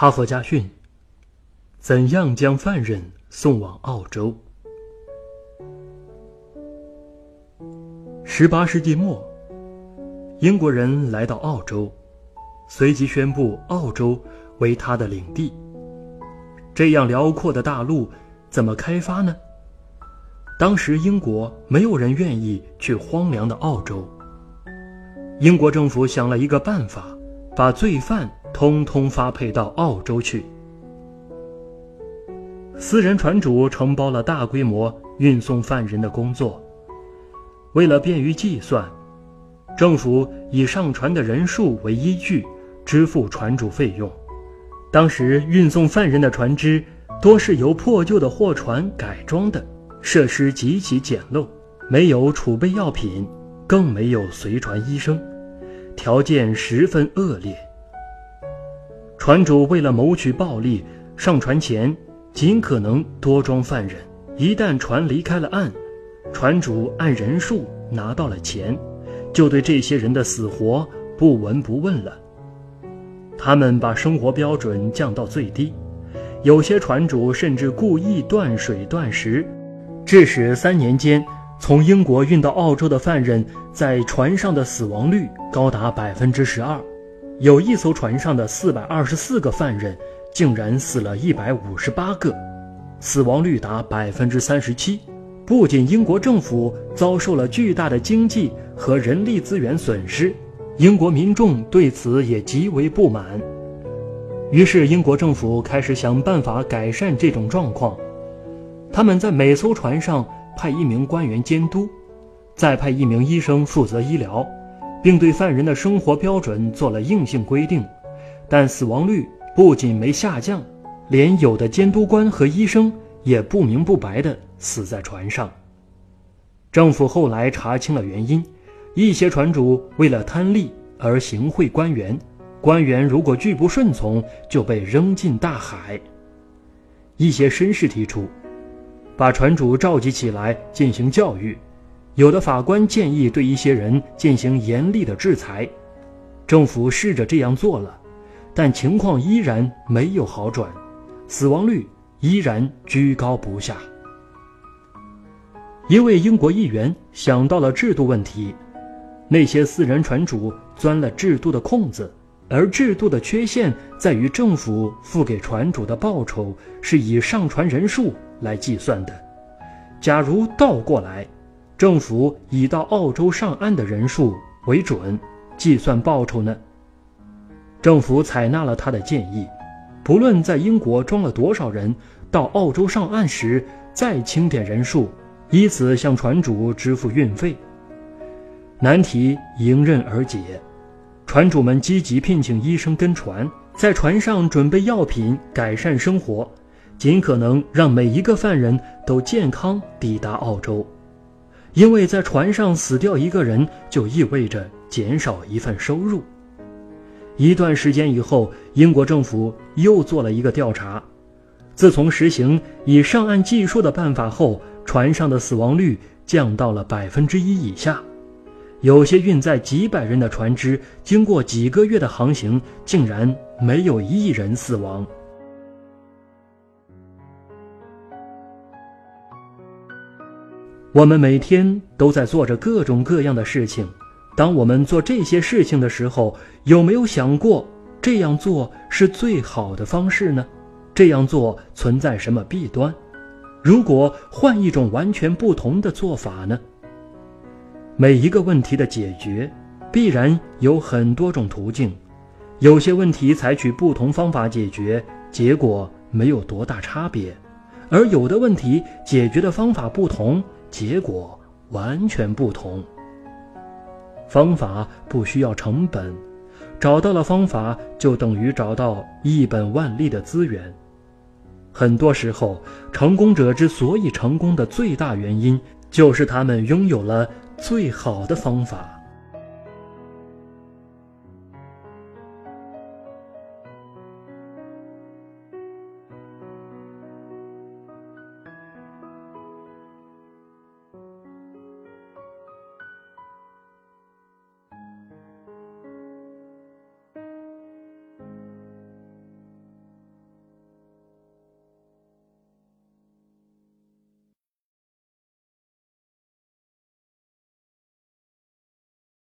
哈佛家训：怎样将犯人送往澳洲？十八世纪末，英国人来到澳洲，随即宣布澳洲为他的领地。这样辽阔的大陆，怎么开发呢？当时英国没有人愿意去荒凉的澳洲。英国政府想了一个办法，把罪犯通通发配到澳洲去。私人船主承包了大规模运送犯人的工作。为了便于计算，政府以上船的人数为依据支付船主费用。当时运送犯人的船只多是由破旧的货船改装的。设施极其简陋，没有储备药品，更没有随船医生，条件十分恶劣。船主为了谋取暴利，上船前尽可能多装犯人。一旦船离开了岸，船主按人数拿到了钱，就对这些人的死活不闻不问了。他们把生活标准降到最低，有些船主甚至故意断水断食。致使三年间，从英国运到澳洲的犯人在船上的死亡率高达百分之十二，有一艘船上的四百二十四个犯人，竟然死了一百五十八个，死亡率达百分之三十七。不仅英国政府遭受了巨大的经济和人力资源损失，英国民众对此也极为不满。于是，英国政府开始想办法改善这种状况。他们在每艘船上派一名官员监督，再派一名医生负责医疗，并对犯人的生活标准做了硬性规定。但死亡率不仅没下降，连有的监督官和医生也不明不白地死在船上。政府后来查清了原因：一些船主为了贪利而行贿官员，官员如果拒不顺从，就被扔进大海。一些绅士提出。把船主召集起来进行教育，有的法官建议对一些人进行严厉的制裁。政府试着这样做了，但情况依然没有好转，死亡率依然居高不下。一位英国议员想到了制度问题：那些私人船主钻了制度的空子，而制度的缺陷在于政府付给船主的报酬是以上船人数。来计算的。假如倒过来，政府以到澳洲上岸的人数为准计算报酬呢？政府采纳了他的建议，不论在英国装了多少人，到澳洲上岸时再清点人数，以此向船主支付运费。难题迎刃而解，船主们积极聘请医生跟船，在船上准备药品，改善生活。尽可能让每一个犯人都健康抵达澳洲，因为在船上死掉一个人就意味着减少一份收入。一段时间以后，英国政府又做了一个调查，自从实行以上岸计数的办法后，船上的死亡率降到了百分之一以下，有些运载几百人的船只，经过几个月的航行，竟然没有一人死亡。我们每天都在做着各种各样的事情。当我们做这些事情的时候，有没有想过这样做是最好的方式呢？这样做存在什么弊端？如果换一种完全不同的做法呢？每一个问题的解决必然有很多种途径，有些问题采取不同方法解决，结果没有多大差别；而有的问题解决的方法不同。结果完全不同。方法不需要成本，找到了方法就等于找到一本万利的资源。很多时候，成功者之所以成功的最大原因，就是他们拥有了最好的方法。